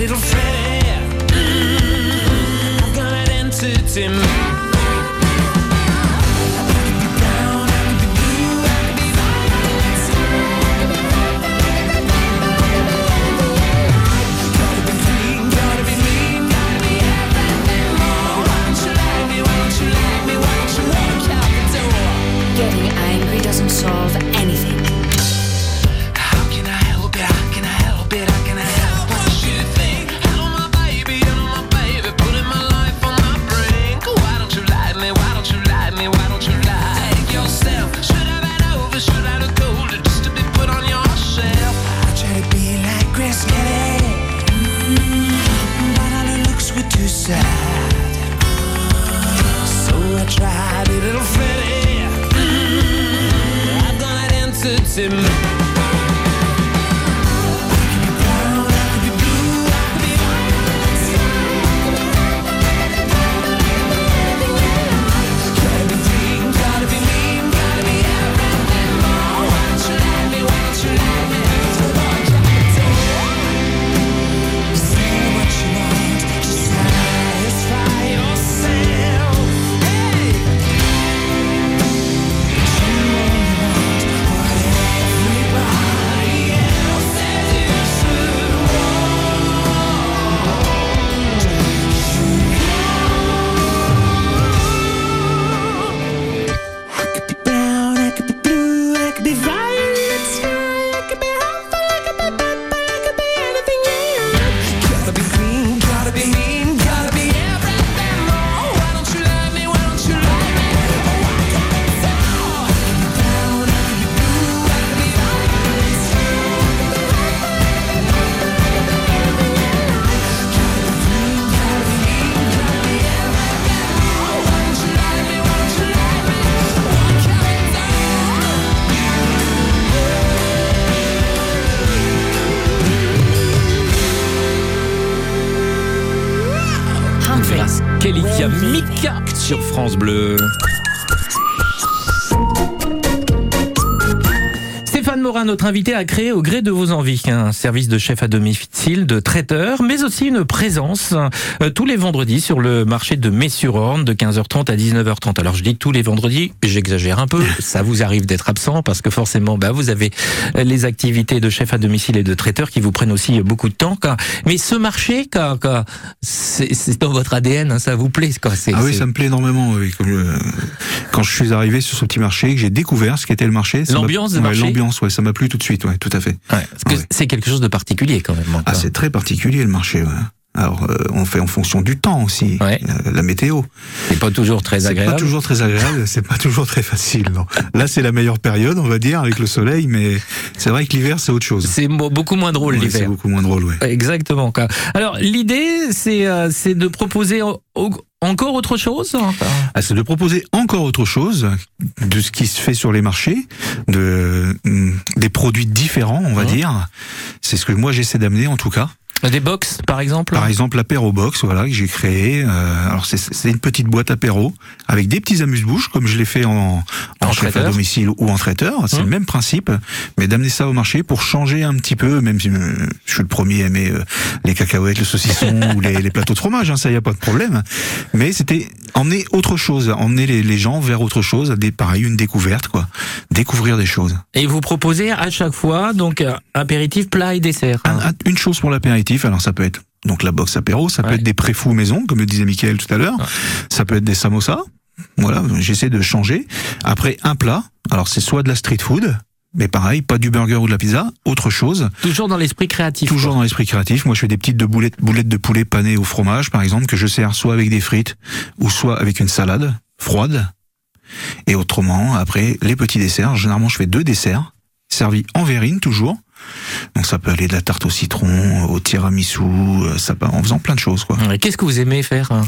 little Freddy. Mm -hmm. I've got an answer to me. desire Bleu. Notre invité, a créé au gré de vos envies un service de chef à domicile, de traiteur, mais aussi une présence euh, tous les vendredis sur le marché de Messurorne de 15h30 à 19h30. Alors je dis tous les vendredis, j'exagère un peu, <laughs> ça vous arrive d'être absent parce que forcément bah, vous avez euh, les activités de chef à domicile et de traiteur qui vous prennent aussi beaucoup de temps. quoi. Mais ce marché, quoi, quoi, c'est dans votre ADN, hein, ça vous plaît. Quoi. C'est- Ah oui, ça me plaît énormément. oui. Euh, quand je suis arrivé sur ce petit marché, que j'ai découvert ce qu'était le marché. L'ambiance du ouais, marché L'ambiance, ouais, ça m'a plu tout de suite, ouais, tout à fait. Parce que c'est quelque chose de particulier quand même. Ah, c'est très particulier le marché. Ouais. Alors, euh, on fait en fonction du temps aussi, euh, la météo. C'est pas toujours très C'est agréable. pas toujours très agréable, c'est pas toujours très facile. Non. Là, c'est la meilleure période, on va dire, avec le soleil, mais c'est vrai que l'hiver, c'est autre chose. C'est beaucoup moins drôle Ouais, l'hiver. C'est beaucoup moins drôle, ouais. Exactement. quoi. Alors l'idée, c'est euh, c'est de proposer au- au- encore autre chose. Ah, c'est de proposer encore autre chose de ce qui se fait sur les marchés, de mm, des produits différents, on va dire. C'est ce que moi j'essaie d'amener en tout cas. Des box, par exemple. Par exemple, l'apéro box, voilà, que j'ai créé. Euh, alors c'est- une petite boîte apéro avec des petits amuse-bouches, comme je l'ai fait en, en, chef à domicile ou en traiteur. C'est Hum. le même principe, mais d'amener ça au marché pour changer un petit peu. Même si euh, je suis le premier à aimer euh, les cacahuètes, le saucisson <laughs> ou les, les plateaux de fromage, hein, ça y a pas de problème. Mais c'était emmener autre chose, emmener les, les gens vers autre chose, des pareil une découverte, quoi, découvrir des choses. Et vous proposez à chaque fois donc apéritif, plat et dessert. Un- un- une chose pour l'apéritif, alors ça peut être donc la box apéro, ça peut être des préfous maison, comme le disait Mickaël tout à l'heure, ça peut être des samosas, voilà, j'essaie de changer. Après, un plat, alors c'est soit de la street food, mais pareil, pas du burger ou de la pizza, autre chose. Toujours dans l'esprit créatif. Toujours dans l'esprit créatif. Moi, je fais des petites de boulettes, boulettes de poulet panées au fromage, par exemple, que je sers soit avec des frites ou soit avec une salade froide. Et autrement, après, les petits desserts. Généralement, je fais deux desserts, servis en verrine toujours. Donc ça peut aller de la tarte au citron, au tiramisu, euh, ça peut, en faisant plein de choses, quoi. Qu'est-ce que vous aimez faire hein,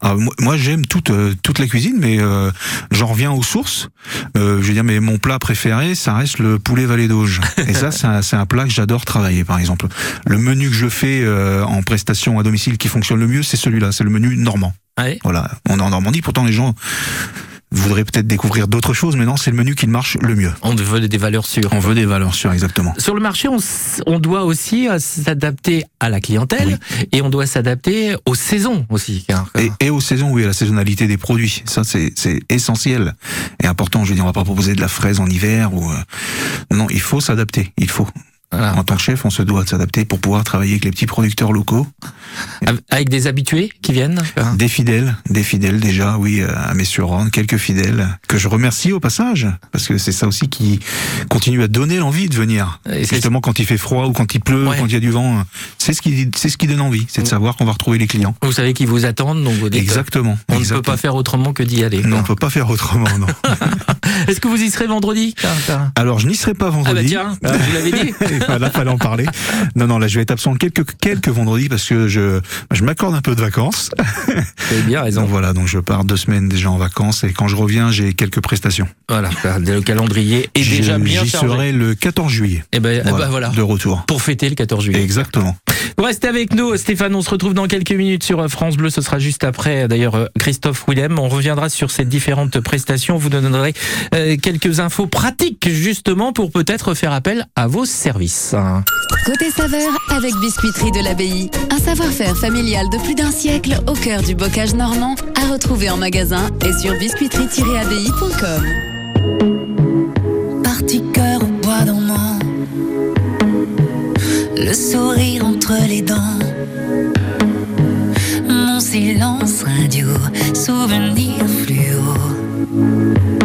Ah, moi, moi, j'aime toute euh, toute la cuisine, mais euh, j'en reviens aux sources. Euh, je veux dire, mais mon plat préféré, ça reste le poulet valet d'auge. <laughs> Et ça, c'est un, c'est un plat que j'adore travailler, par exemple. Le menu que je fais euh, en prestation à domicile qui fonctionne le mieux, c'est celui-là. C'est le menu normand. Voilà. On est en Normandie, pourtant les gens voudraient peut-être découvrir d'autres choses, mais non, c'est le menu qui marche le mieux. On veut des valeurs sûres. On veut des valeurs sûres, exactement. Sur le marché, on, on doit aussi euh, s'adapter à la clientèle et on doit s'adapter aux saisons aussi. hein. Et, et aux saisons, oui, à la saisonnalité des produits. Ça, c'est c'est essentiel et important. Je veux dire, on va pas proposer de la fraise en hiver ou euh, non, il faut s'adapter. Il faut. En tant que chef, on se doit de s'adapter pour pouvoir travailler avec les petits producteurs locaux. Avec des habitués qui viennent. Des fidèles, des fidèles déjà, oui, euh, à Messuron, quelques fidèles que je remercie au passage, parce que c'est ça aussi qui continue à donner l'envie de venir. Et Justement, quand il fait froid ou quand il pleut, quand il y a du vent, c'est ce qui, c'est ce qui donne envie, c'est de savoir qu'on va retrouver les clients. Vous savez qu'ils vous attendent, donc vous dites, Exactement. On ne peut pas faire autrement que d'y aller. Non, on peut pas faire autrement, non. <laughs> Est-ce que vous y serez vendredi? Alors, je n'y serai pas vendredi. Ah bah tiens, vous l'avais dit. <laughs> <laughs> voilà, fallait en parler. Non, non, là, je vais être absent quelques, quelques vendredis parce que je, je m'accorde un peu de vacances. <laughs> Vous bien raison. Donc voilà, donc je pars deux semaines déjà en vacances et quand je reviens, j'ai quelques prestations. Voilà, le calendrier est déjà bien J'y serai le 14 juillet. Et ben, eh ben voilà. De retour. Pour fêter le 14 juillet. Exactement. Vous restez avec nous, Stéphane. On se retrouve dans quelques minutes sur France Bleu. Ce sera juste après, d'ailleurs, euh, Christophe Willem. On reviendra sur ces différentes prestations. Vous donnerez euh, quelques infos pratiques, justement, pour peut-être faire appel à vos services. Côté saveur, avec Biscuiterie de l'Abbaye. Un savoir-faire familial de plus d'un siècle au cœur du bocage normand, à retrouver en magasin et sur biscuiterie-abbaye.com. Parti cœur au bois dormant, le sourire entre les dents, mon silence radio, souvenir fluo.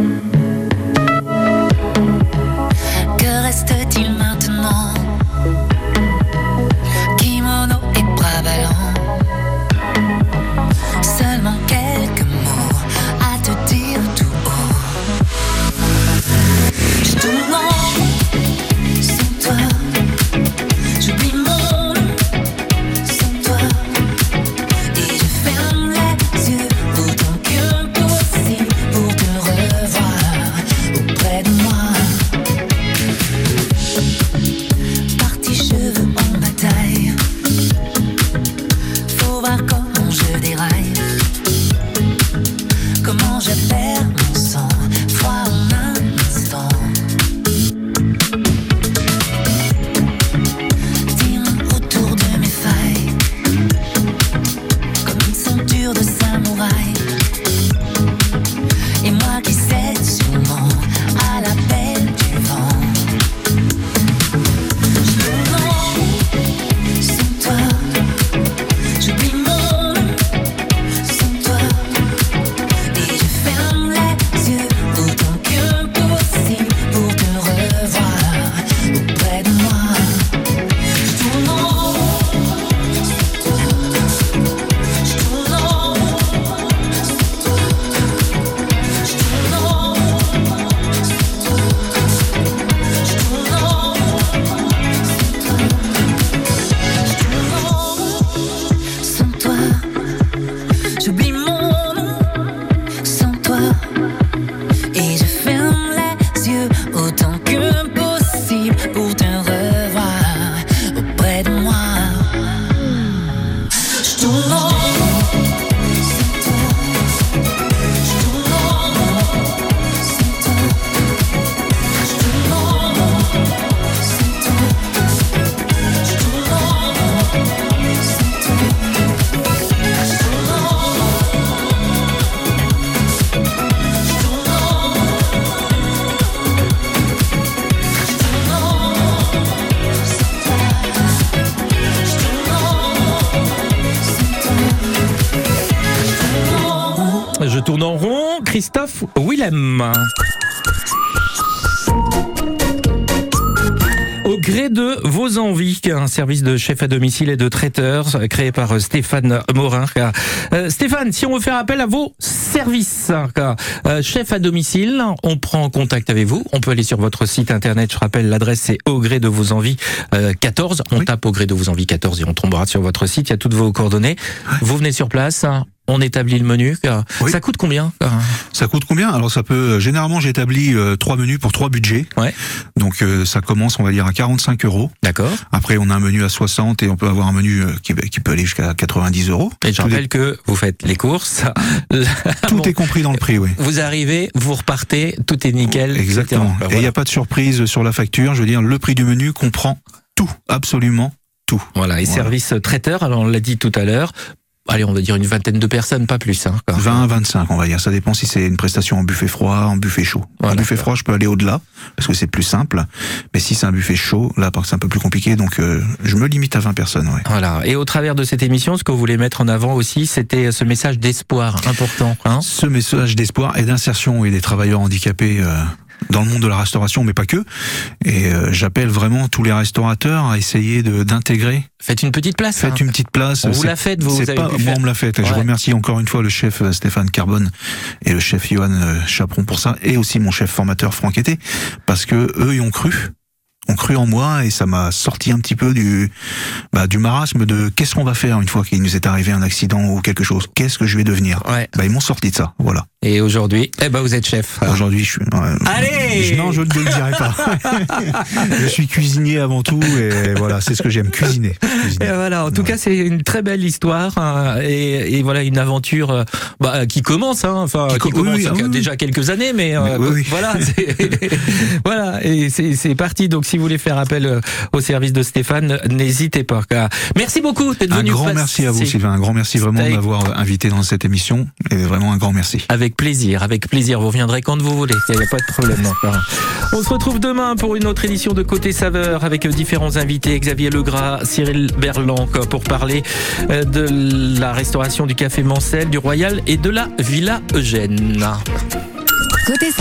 Au gré de vos envies, un service de chef à domicile et de traiteur créé par Stéphane Morin. Euh, Stéphane, si on veut faire appel à vos services, euh, chef à domicile, on prend contact avec vous. On peut aller sur votre site internet. Je rappelle, l'adresse c'est au gré de vos envies euh, 14. On tape au gré de vos envies 14 et on tombera sur votre site. Il y a toutes vos coordonnées. Vous venez sur place. On établit le menu. Ça coûte combien Ça coûte combien? Alors ça peut généralement j'établis euh, trois menus pour trois budgets. Ouais. Donc euh, ça commence on va dire à 45 euros. D'accord. Après on a un menu à 60 et on peut avoir un menu euh, qui, qui peut aller jusqu'à 90 euros. Et je rappelle que vous faites les courses. <laughs> Tout est compris dans le prix, oui. Vous arrivez, vous repartez, tout est nickel. Exactement. etc. Et il n'y a pas de surprise sur la facture. Je veux dire, le prix du menu comprend tout, absolument tout. Voilà, et service traiteur, alors on l'a dit tout à l'heure, allez, on va dire une vingtaine de personnes, pas plus. Hein, quoi. 20 25, on va dire. Ça dépend si c'est une prestation en buffet froid, en buffet chaud. en buffet froid, je peux aller au-delà parce que c'est plus simple. Mais si c'est un buffet chaud, là, c'est un peu plus compliqué. Donc, euh, je me limite à 20 personnes. Ouais. Voilà. Et au travers de cette émission, ce que vous voulez mettre en avant aussi, c'était ce message d'espoir important. Hein Ce message d'espoir et d'insertion et des travailleurs handicapés. euh, dans le monde de la restauration, mais pas que. Et euh, j'appelle vraiment tous les restaurateurs à essayer de d'intégrer. Faites une petite place. Faites hein. une petite place. On vous l'a faite, vous, vous pas, moi, faire. on me l'a faite. Je Ouais. remercie encore une fois le chef euh, Stéphane Carbone et le chef Johan euh, Chaperon pour ça, et aussi mon chef formateur Franck Été, parce que eux y ont cru ont cru en moi et ça m'a sorti un petit peu du bah, du marasme de qu'est-ce qu'on va faire une fois qu'il nous est arrivé un accident ou quelque chose? Qu'est-ce que je vais devenir? Bah, ils m'ont sorti de ça voilà. Et aujourd'hui, eh ben vous êtes chef. aujourd'hui je suis ouais, Allez! Je- non je ne le dirai pas. <laughs> Je suis cuisinier avant tout et voilà c'est ce que j'aime cuisiner Et voilà, en tout cas, c'est une très belle histoire hein, et, et voilà une aventure euh, bah, qui commence, hein, enfin qui, co- commence oui, ah oui, déjà quelques années, mais, euh, Mais voilà, c'est- <laughs> <laughs> voilà, et c'est parti. Donc, si vous voulez faire appel euh, au service de Stéphane, n'hésitez pas. Merci beaucoup d'être un venu. grand passer- merci à vous Sylvain un grand merci vraiment de Avec- m'avoir invité dans cette émission et vraiment un grand merci Avec plaisir, avec plaisir. Vous reviendrez quand vous voulez. Il n'y a pas de problème. On se retrouve demain pour une autre édition de Côté Saveur avec différents invités. Xavier Legras, Cyril Berland pour parler euh, de la restauration du Café Mancel, du Royal et de la Villa Eugène. Côté